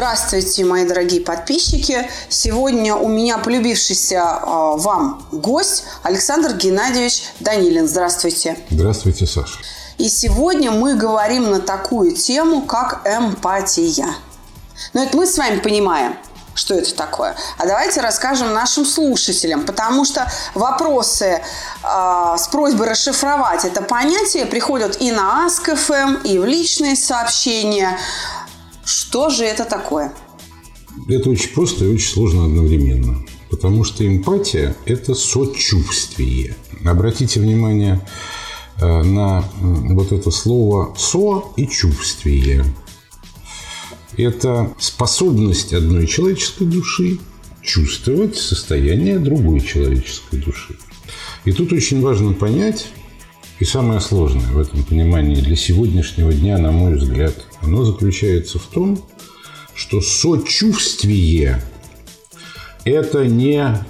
Здравствуйте, мои дорогие подписчики. Сегодня у меня полюбившийся э, вам гость Александр Геннадьевич Данилин. Здравствуйте. Здравствуйте, Саша. И сегодня мы говорим на такую тему, как эмпатия. Но это мы с вами понимаем, что это такое. А давайте расскажем нашим слушателям, потому что вопросы э, с просьбой расшифровать это понятие приходят и на Ask.fm, и в личные сообщения. Что же это такое? Это очень просто и очень сложно одновременно. Потому что эмпатия – это сочувствие. Обратите внимание э, на вот это слово «со» и «чувствие». Это способность одной человеческой души чувствовать состояние другой человеческой души. И тут очень важно понять, и самое сложное в этом понимании для сегодняшнего дня, на мой взгляд, оно заключается в том, что сочувствие – это не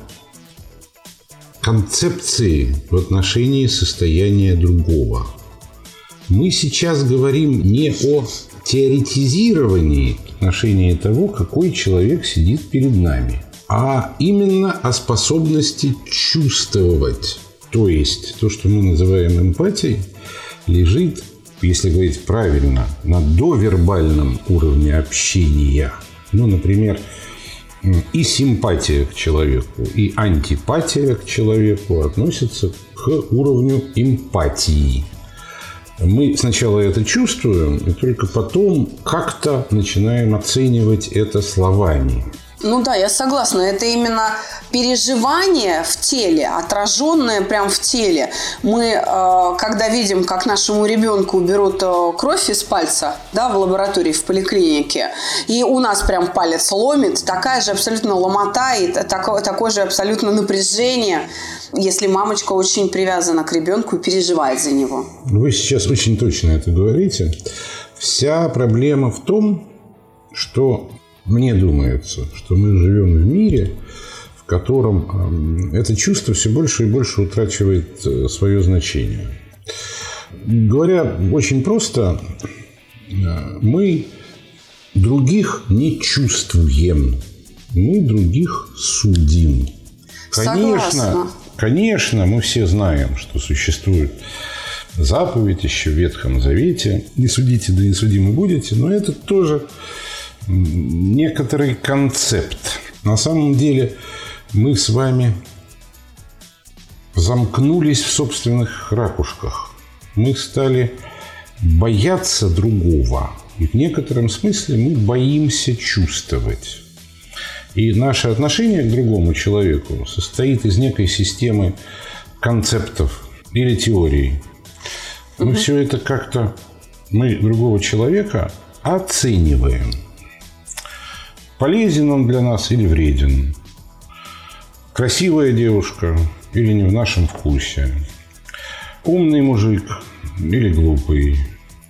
концепции в отношении состояния другого. Мы сейчас говорим не о теоретизировании в отношении того, какой человек сидит перед нами, а именно о способности чувствовать то есть то, что мы называем эмпатией, лежит, если говорить правильно, на довербальном уровне общения. Ну, например, и симпатия к человеку, и антипатия к человеку относятся к уровню эмпатии. Мы сначала это чувствуем, и только потом как-то начинаем оценивать это словами. Ну да, я согласна. Это именно переживание в теле, отраженное прям в теле. Мы, э, когда видим, как нашему ребенку берут э, кровь из пальца, да, в лаборатории, в поликлинике, и у нас прям палец ломит, такая же абсолютно ломота и такое, такое же абсолютно напряжение, если мамочка очень привязана к ребенку и переживает за него. Вы сейчас очень точно это говорите. Вся проблема в том, что мне думается, что мы живем в мире, в котором это чувство все больше и больше утрачивает э, свое значение. Говоря очень просто, э, мы других не чувствуем, мы других судим. Конечно, Согласна. конечно, мы все знаем, что существует заповедь еще в Ветхом Завете. Не судите, да не судимы будете. Но это тоже некоторый концепт. На самом деле мы с вами замкнулись в собственных ракушках. Мы стали бояться другого. И в некотором смысле мы боимся чувствовать. И наше отношение к другому человеку состоит из некой системы концептов или теорий. Мы угу. все это как-то, мы другого человека оцениваем – Полезен он для нас или вреден? Красивая девушка или не в нашем вкусе? Умный мужик или глупый?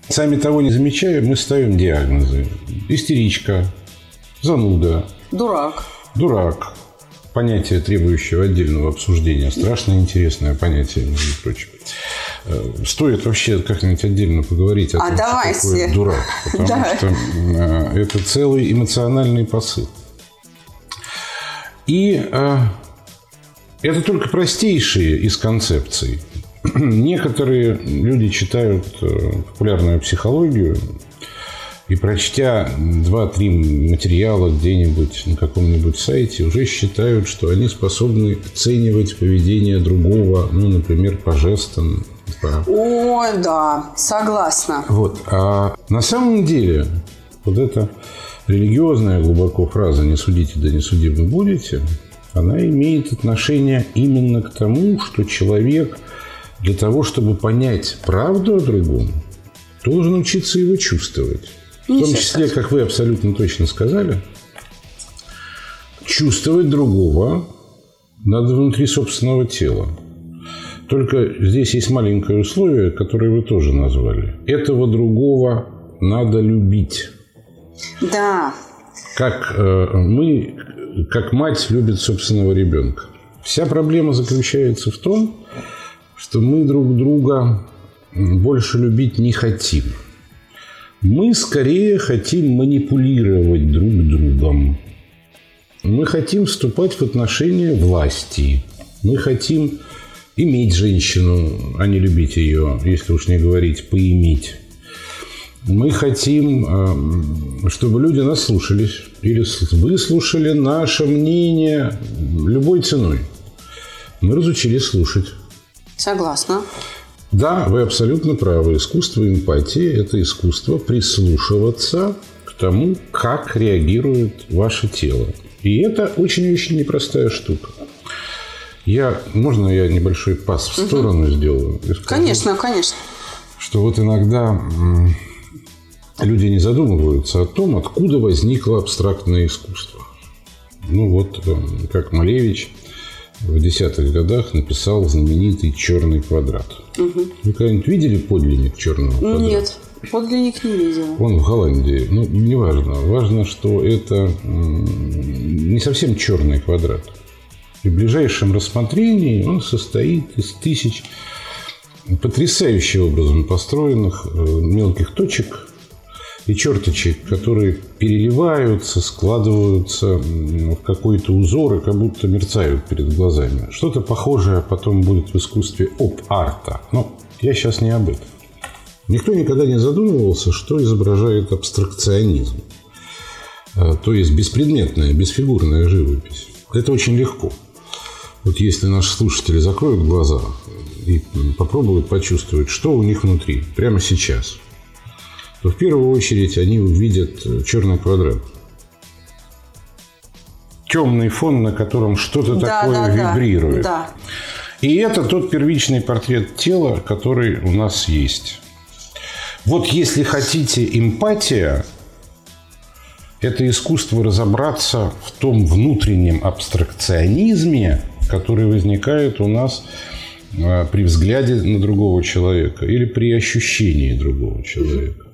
Сами того не замечая, мы ставим диагнозы. Истеричка, зануда. Дурак. Дурак. Понятие, требующее отдельного обсуждения. Страшно интересное понятие, между прочим. Э, стоит вообще как-нибудь отдельно поговорить о а том, давайте. что такое дурак. Потому да. что э, это целый эмоциональный посыл. И э, это только простейшие из концепций. Некоторые люди читают популярную психологию и прочтя 2-3 материала где-нибудь на каком-нибудь сайте, уже считают, что они способны оценивать поведение другого, ну, например, по жестам. По... О, да, согласна. Вот. А на самом деле вот эта религиозная глубоко фраза «не судите, да не судимы будете», она имеет отношение именно к тому, что человек для того, чтобы понять правду о другом, должен учиться его чувствовать. В том числе, как вы абсолютно точно сказали, чувствовать другого надо внутри собственного тела. Только здесь есть маленькое условие, которое вы тоже назвали. Этого другого надо любить. Да. Как э, мы, как мать любит собственного ребенка. Вся проблема заключается в том, что мы друг друга больше любить не хотим. Мы скорее хотим манипулировать друг другом. Мы хотим вступать в отношения власти. Мы хотим иметь женщину, а не любить ее, если уж не говорить поиметь. Мы хотим, э, чтобы люди нас слушались или выслушали наше мнение любой ценой. Мы разучились слушать. Согласна. Да, вы абсолютно правы. Искусство эмпатии – это искусство прислушиваться к тому, как реагирует ваше тело. И это очень-очень непростая штука. Я, можно я небольшой пас в сторону угу. сделаю? Скажу, конечно, конечно. Что вот иногда люди не задумываются о том, откуда возникло абстрактное искусство. Ну вот, э, как Малевич в десятых годах написал знаменитый «Черный квадрат». Угу. Вы когда-нибудь видели подлинник «Черного квадрата»? Нет. Подлинник не видел. Он в Голландии. Ну, не важно. Важно, что это не совсем черный квадрат. При ближайшем рассмотрении он состоит из тысяч потрясающим образом построенных э, мелких точек и черточек, которые переливаются, складываются в какой-то узор и как будто мерцают перед глазами. Что-то похожее потом будет в искусстве оп-арта. Но я сейчас не об этом. Никто никогда не задумывался, что изображает абстракционизм. Э, то есть беспредметная, бесфигурная живопись. Это очень легко. Вот если наши слушатели закроют глаза и попробуют почувствовать, что у них внутри, прямо сейчас, то в первую очередь они увидят э, черный квадрат. Темный фон, на котором что-то да, такое да, вибрирует. Да. И это тот первичный портрет тела, который у нас есть. Вот если хотите эмпатия, это искусство разобраться в том внутреннем абстракционизме, который возникает у нас а, при взгляде на другого человека или при ощущении другого человека.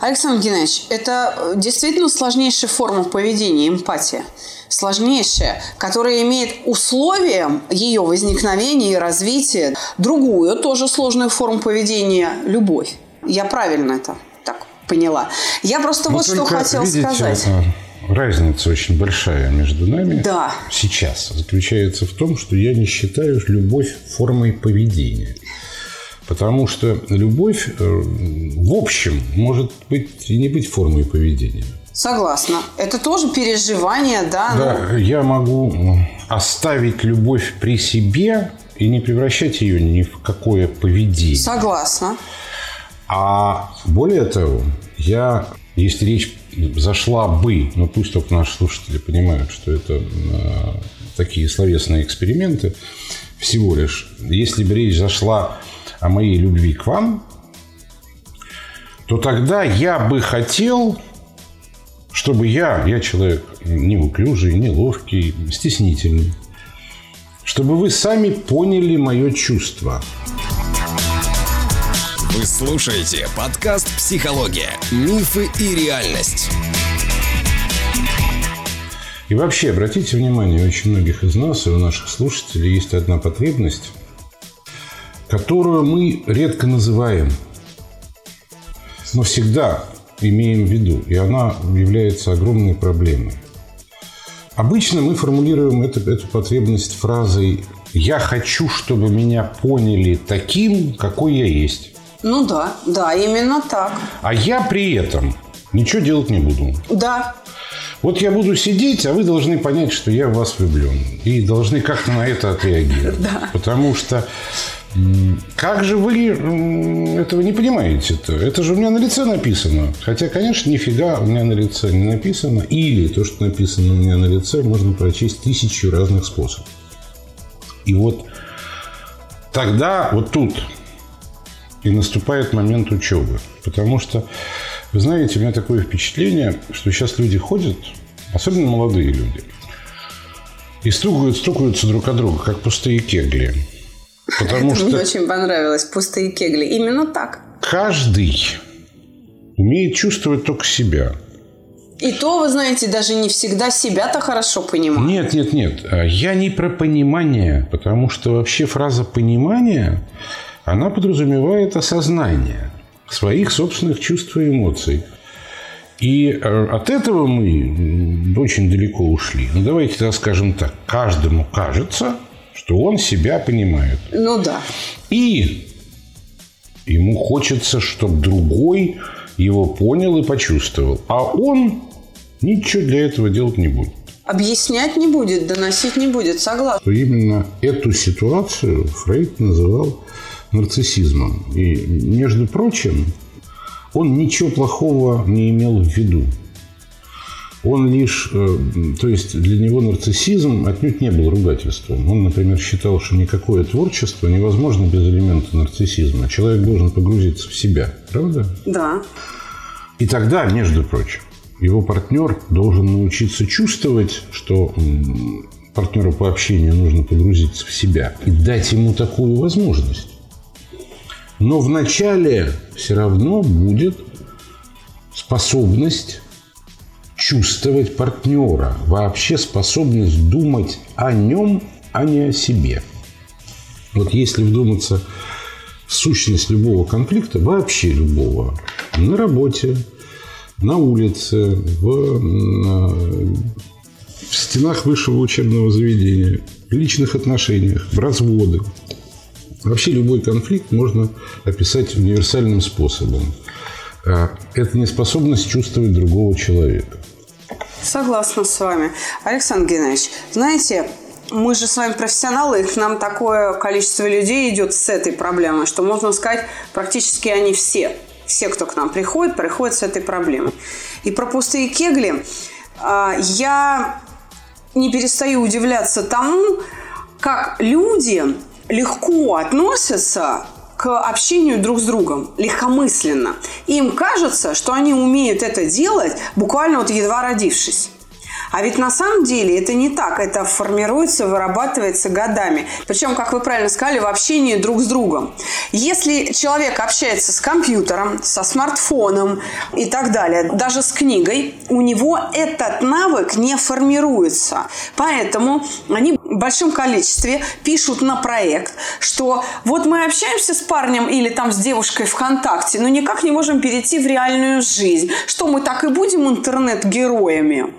Александр Геннадьевич, это э, действительно сложнейшая форма поведения, эмпатия. Сложнейшая, которая имеет условием ее возникновения и развития другую, тоже сложную форму поведения – любовь. Я правильно это так поняла. Я просто Но вот что хотела сказать. Это разница очень большая между нами да. сейчас заключается в том, что я не считаю любовь формой поведения. Потому что любовь, э, в общем, может быть и не быть формой поведения. Согласна. Это тоже переживание, да? Да, ну... я могу оставить любовь при себе и не превращать ее ни в какое поведение. Согласна. А более того, я, если речь зашла бы, но пусть только наши слушатели понимают, что это э, такие словесные эксперименты, всего лишь. Если бы речь зашла о моей любви к вам, то тогда я бы хотел, чтобы я, я человек неуклюжий, неловкий, стеснительный, чтобы вы сами поняли мое чувство – вы слушаете подкаст «Психология. Мифы и реальность». И вообще, обратите внимание, очень многих из нас и у наших слушателей есть одна потребность, которую мы редко называем, но всегда имеем в виду, и она является огромной проблемой. Обычно мы формулируем эту, эту потребность фразой «Я хочу, чтобы меня поняли таким, какой я есть». Ну да, да, именно так. А я при этом ничего делать не буду. Да. Вот я буду сидеть, а вы должны понять, что я в вас влюблен. И должны как-то на это отреагировать. Да. Потому что как же вы этого не понимаете-то? Это же у меня на лице написано. Хотя, конечно, нифига у меня на лице не написано. Или то, что написано у меня на лице, можно прочесть тысячу разных способов. И вот тогда вот тут и наступает момент учебы. Потому что, вы знаете, у меня такое впечатление, что сейчас люди ходят, особенно молодые люди, И стукают, стукаются друг от друга, как пустые кегли. Потому Это что мне очень понравилось. Пустые кегли. Именно так. каждый умеет чувствовать только себя. И то, вы знаете, даже не всегда себя-то хорошо понимают. Нет, нет, нет. Я не про понимание, потому что вообще фраза «понимание», она подразумевает осознание своих собственных чувств и эмоций. И э, от этого мы очень далеко ушли. Ну, давайте тогда скажем так. Каждому кажется, что он себя понимает. Ну да. И ему хочется, чтобы другой его понял и почувствовал. А он ничего для этого делать не будет. Объяснять не будет, доносить не будет. Согласна. что именно эту ситуацию Фрейд называл нарциссизмом. И, между прочим, он ничего плохого не имел в виду. Он лишь, э, то есть для него нарциссизм отнюдь не был ругательством. Он, например, считал, что никакое творчество невозможно без элемента нарциссизма. Человек должен погрузиться в себя, правда? Да. И тогда, между прочим, его партнер должен научиться чувствовать, что партнеру по общению нужно погрузиться в себя и дать ему такую возможность. Но вначале все равно будет способность чувствовать партнера, вообще способность думать о нем, а не о себе. Вот если вдуматься в сущность любого конфликта, вообще любого, на работе, на улице, в, в стенах высшего учебного заведения, в личных отношениях, в разводы. Вообще любой конфликт можно описать универсальным способом. А, Это неспособность чувствовать другого человека. Согласна с вами. Александр Геннадьевич, знаете, мы же с вами профессионалы, и к нам такое количество людей идет с этой проблемой, что можно сказать, практически они все, все, кто к нам приходит, приходят с этой проблемой. И про пустые кегли а, я не перестаю удивляться тому, как люди легко относятся к общению друг с другом, легкомысленно. Им кажется, что они умеют это делать буквально вот едва родившись. А ведь на самом деле это не так. Это формируется, вырабатывается годами. Причем, как вы правильно сказали, в общении друг с другом. Если человек общается с компьютером, со смартфоном и так далее, даже с книгой, у него этот навык не формируется. Поэтому они большом количестве пишут на проект, что вот мы общаемся с парнем или там с девушкой ВКонтакте, но никак не можем перейти в реальную жизнь. Что мы так и будем интернет-героями?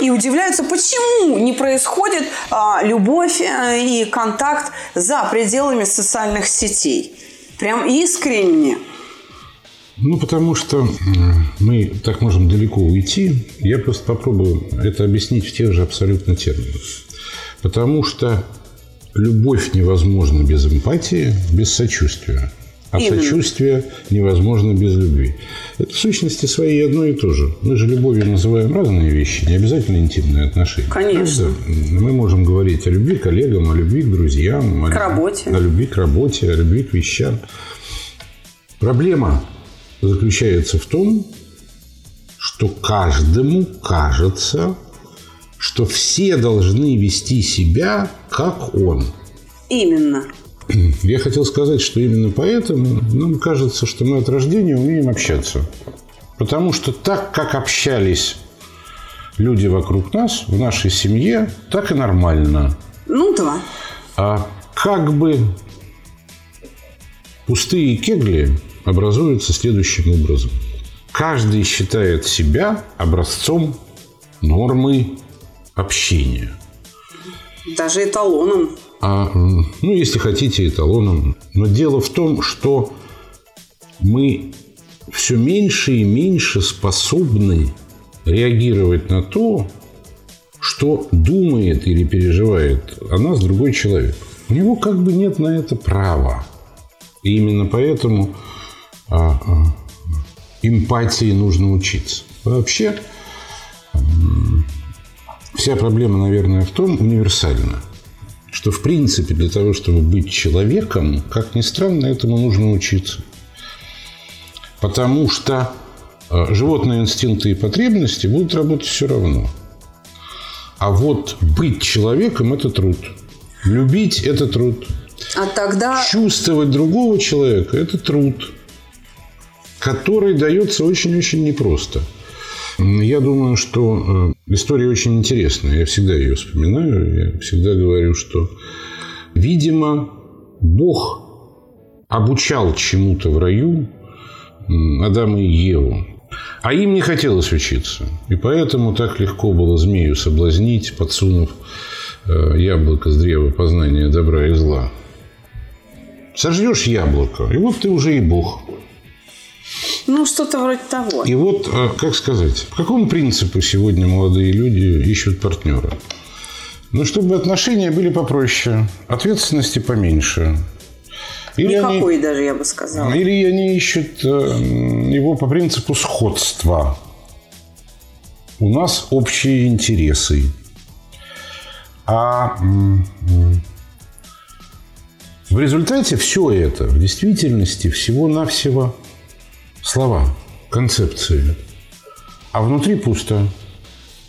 И удивляются, почему не происходит а, любовь э, и контакт за пределами социальных сетей. Прям искренне. Ну, потому что мы так можем далеко уйти. Я просто попробую это объяснить в тех же абсолютно терминах. Потому что любовь невозможна без эмпатии, без сочувствия. А Именно. сочувствие невозможно без любви. Это в сущности своей одно и то же. Мы же любовью называем разные вещи, не обязательно интимные отношения. Конечно. Правда? Мы можем говорить о любви к коллегам, о любви к друзьям, о, К работе. о любви к работе, о любви к вещам. Проблема заключается в том, что каждому кажется, что все должны вести себя, как он. Именно. Я хотел сказать, что именно поэтому нам кажется, что мы от рождения умеем общаться. Потому что так, как общались люди вокруг нас, в нашей семье, так и нормально. Ну да. А как бы пустые кегли образуются следующим образом. Каждый считает себя образцом нормы общения. Даже эталоном. А, ну, если хотите, эталоном. Но дело в том, что мы все меньше и меньше способны реагировать на то, что думает или переживает о нас другой человек. У него как бы нет на это права. И именно поэтому а, а, эмпатии нужно учиться. Вообще, вся проблема, наверное, в том, универсальна, что, в принципе, для того, чтобы быть человеком, как ни странно, этому нужно учиться. Потому что э, животные инстинкты и потребности будут работать все равно. А вот быть человеком – это труд. Любить – это труд. А тогда... Чувствовать другого человека – это труд, который дается очень-очень непросто. Я думаю, что э, история очень интересная. Я всегда ее вспоминаю. Я всегда говорю, что, видимо, Бог обучал чему-то в раю Адама и Еву. А им не хотелось учиться. И поэтому так легко было змею соблазнить, подсунув э, яблоко с древа познания добра и зла. Сожжешь яблоко, и вот ты уже и Бог. Ну, что-то вроде того. И вот, э, как сказать, по какому принципу сегодня молодые люди ищут партнера? Ну, чтобы отношения были попроще, ответственности поменьше. Или Никакой они, даже, я бы сказала. Или они ищут э, его по принципу сходства. У нас общие интересы. А в результате все это в действительности всего-навсего слова, концепции. А внутри пусто.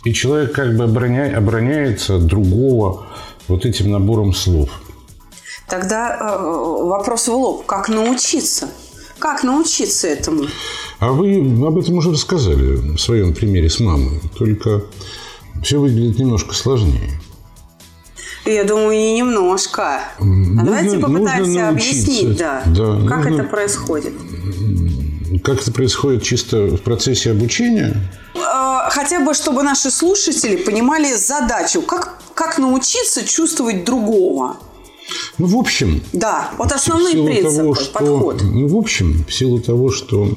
И человек как бы обороня... обороняется другого вот этим набором слов. Тогда э, вопрос в лоб. Как научиться? Как научиться этому? А вы об этом уже рассказали в своем примере с мамой. Только все выглядит немножко сложнее. Я думаю, не немножко. А нужно, давайте попытаемся объяснить, да, да как нужно... это происходит как это происходит чисто в процессе обучения? А, хотя бы, чтобы наши слушатели понимали задачу, как, как научиться чувствовать другого. Ну, в общем... Да, вот основные принципы, того, что, подход. Ну, в общем, в силу того, что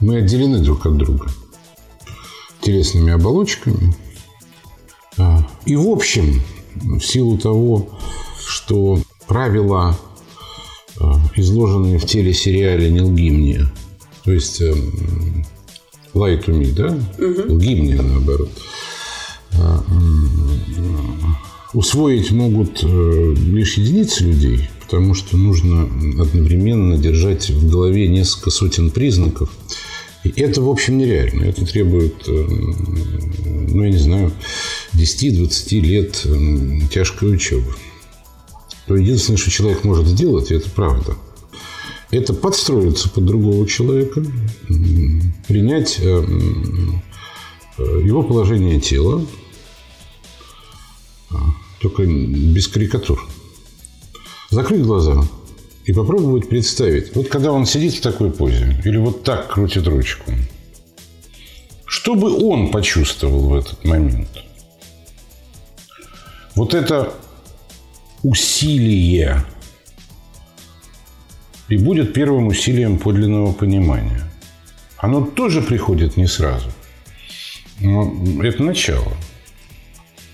мы отделены друг от друга телесными оболочками, а, и в общем, в силу того, что правила изложенные в телесериале «Не лги мне». То есть «Lie to me», да? Угу. «Лги мне», наоборот. А, усвоить могут э, лишь единицы людей, потому что нужно одновременно держать в голове несколько сотен признаков. И это, в общем, нереально. Это требует, ну, я не знаю, 10-20 лет тяжкой учебы то единственное, что человек может сделать, и это правда, это подстроиться под другого человека, принять э, э, его положение тела, а, только без карикатур. Закрыть глаза и попробовать представить. Вот когда он сидит в такой позе, или вот так крутит ручку, что бы он почувствовал в этот момент? Вот это усилие и будет первым усилием подлинного понимания. Оно тоже приходит не сразу. Но это начало.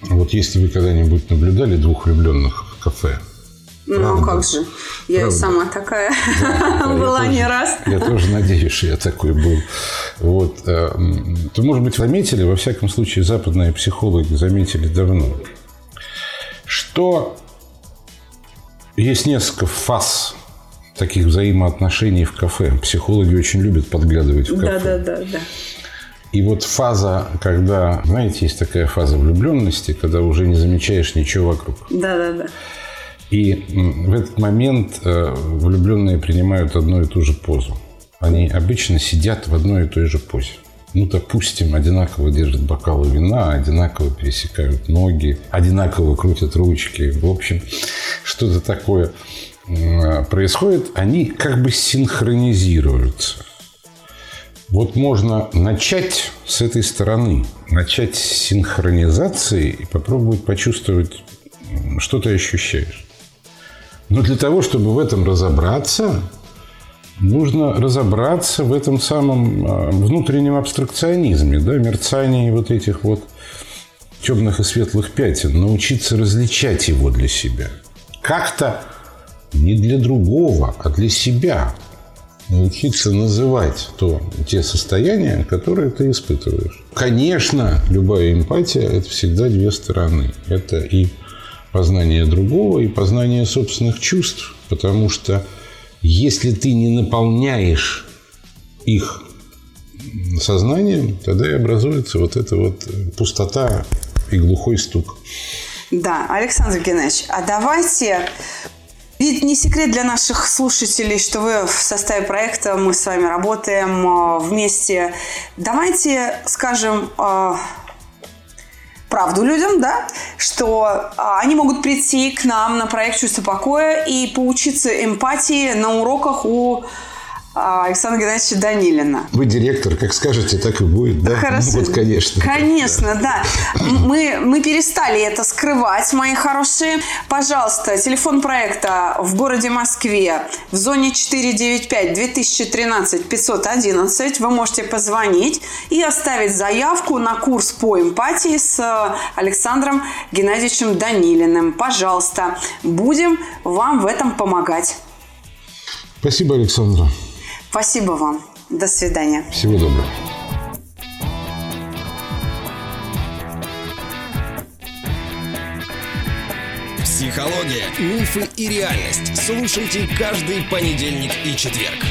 Вот если вы когда-нибудь наблюдали двух влюбленных в кафе, ну, Правда? как же. Я Правда? сама такая да, была не тоже, раз. Я тоже надеюсь, что я такой был. Вот. Э, то, может быть, заметили, во всяком случае, западные психологи заметили давно, что есть несколько фаз таких взаимоотношений в кафе. Психологи очень любят подглядывать в кафе. Да, да, да, да. И вот фаза, когда, знаете, есть такая фаза влюбленности, когда уже не замечаешь ничего вокруг. Да, да, да. И в этот момент э, влюбленные принимают одну и ту же позу. Они обычно сидят в одной и той же позе ну, допустим, одинаково держат бокалы вина, одинаково пересекают ноги, одинаково крутят ручки. В общем, что-то такое происходит, они как бы синхронизируются. Вот можно начать с этой стороны, начать с синхронизации и попробовать почувствовать, что ты ощущаешь. Но для того, чтобы в этом разобраться, нужно разобраться в этом самом а, внутреннем абстракционизме, да, мерцании вот этих вот темных и светлых пятен, научиться различать его для себя. Как-то не для другого, а для себя. Научиться называть то, те состояния, которые ты испытываешь. Конечно, любая эмпатия – это всегда две стороны. Это и познание другого, и познание собственных чувств. Потому что если ты не наполняешь их сознанием, тогда и образуется вот эта вот пустота и глухой стук. Да, Александр Геннадьевич, а давайте ведь не секрет для наших слушателей, что вы в составе проекта, мы с вами работаем э, вместе. Давайте скажем э, правду людям, да, что а, они могут прийти к нам на проект «Чувство покоя» и поучиться эмпатии на уроках у Александра Геннадьевича Данилина. Вы директор, как скажете, так и будет, да? Хорошо. Ну, вот, конечно. Конечно, да. Мы, мы перестали это скрывать, мои хорошие. Пожалуйста, телефон проекта в городе Москве в зоне 495-2013-511. Вы можете позвонить и оставить заявку на курс по эмпатии с Александром Геннадьевичем Данилиным. Пожалуйста, будем вам в этом помогать. Спасибо, Александра. Спасибо вам. До свидания. Всего доброго. Психология, мифы и реальность. Слушайте каждый понедельник и четверг.